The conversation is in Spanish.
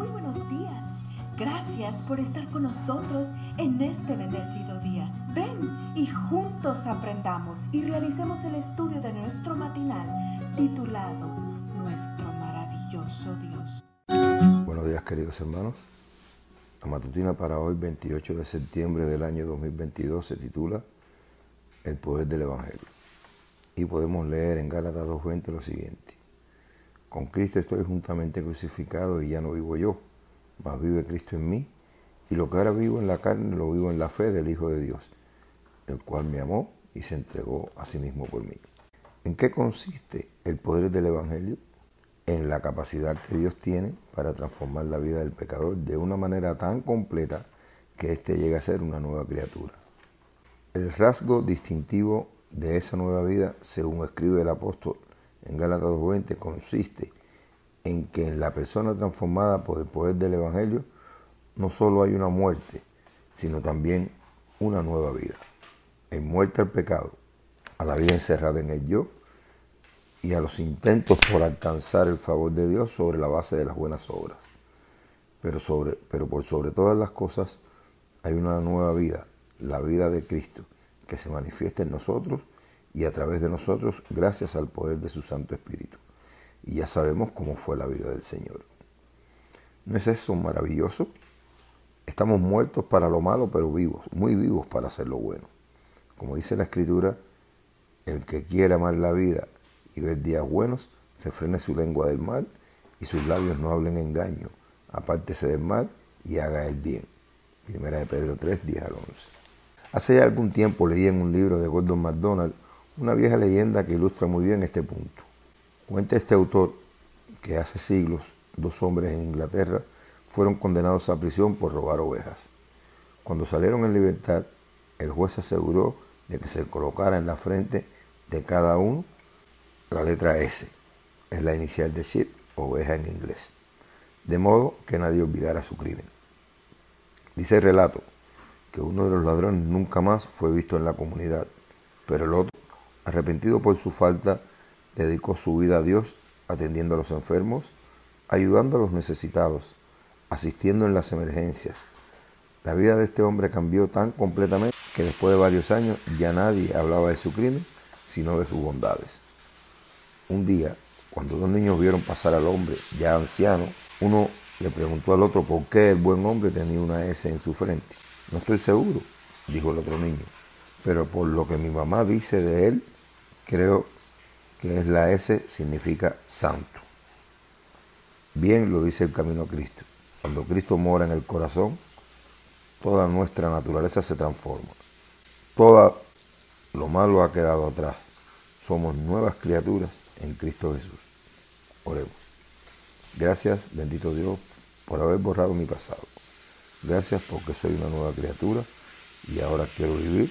Muy buenos días. Gracias por estar con nosotros en este bendecido día. Ven y juntos aprendamos y realicemos el estudio de nuestro matinal titulado Nuestro maravilloso Dios. Buenos días queridos hermanos. La matutina para hoy, 28 de septiembre del año 2022, se titula El poder del Evangelio. Y podemos leer en Gálatas 2.20 lo siguiente. Con Cristo estoy juntamente crucificado y ya no vivo yo, mas vive Cristo en mí, y lo que ahora vivo en la carne lo vivo en la fe del Hijo de Dios, el cual me amó y se entregó a sí mismo por mí. ¿En qué consiste el poder del Evangelio? En la capacidad que Dios tiene para transformar la vida del pecador de una manera tan completa que éste llegue a ser una nueva criatura. El rasgo distintivo de esa nueva vida, según escribe el apóstol en Gálatas 2.20 consiste en que en la persona transformada por el poder del Evangelio no solo hay una muerte, sino también una nueva vida. En muerte al pecado, a la vida encerrada en el yo y a los intentos por alcanzar el favor de Dios sobre la base de las buenas obras. Pero, sobre, pero por sobre todas las cosas hay una nueva vida, la vida de Cristo, que se manifiesta en nosotros y a través de nosotros gracias al poder de su Santo Espíritu. Y ya sabemos cómo fue la vida del Señor. ¿No es eso maravilloso? Estamos muertos para lo malo, pero vivos, muy vivos para hacer lo bueno. Como dice la Escritura, el que quiere amar la vida y ver días buenos, refrene su lengua del mal y sus labios no hablen engaño. Apártese del mal y haga el bien. Primera de Pedro 3, 10 al 11. Hace ya algún tiempo leí en un libro de Gordon MacDonald una vieja leyenda que ilustra muy bien este punto. Cuenta este autor que hace siglos dos hombres en Inglaterra fueron condenados a prisión por robar ovejas. Cuando salieron en libertad, el juez aseguró de que se colocara en la frente de cada uno la letra S, es la inicial de sheep, oveja en inglés, de modo que nadie olvidara su crimen. Dice el relato que uno de los ladrones nunca más fue visto en la comunidad, pero el otro Arrepentido por su falta, dedicó su vida a Dios, atendiendo a los enfermos, ayudando a los necesitados, asistiendo en las emergencias. La vida de este hombre cambió tan completamente que después de varios años ya nadie hablaba de su crimen, sino de sus bondades. Un día, cuando dos niños vieron pasar al hombre ya anciano, uno le preguntó al otro por qué el buen hombre tenía una S en su frente. No estoy seguro, dijo el otro niño pero por lo que mi mamá dice de él, creo que es la S significa santo. Bien lo dice el camino a Cristo. Cuando Cristo mora en el corazón, toda nuestra naturaleza se transforma. Todo lo malo ha quedado atrás. Somos nuevas criaturas en Cristo Jesús. Oremos. Gracias, bendito Dios, por haber borrado mi pasado. Gracias porque soy una nueva criatura y ahora quiero vivir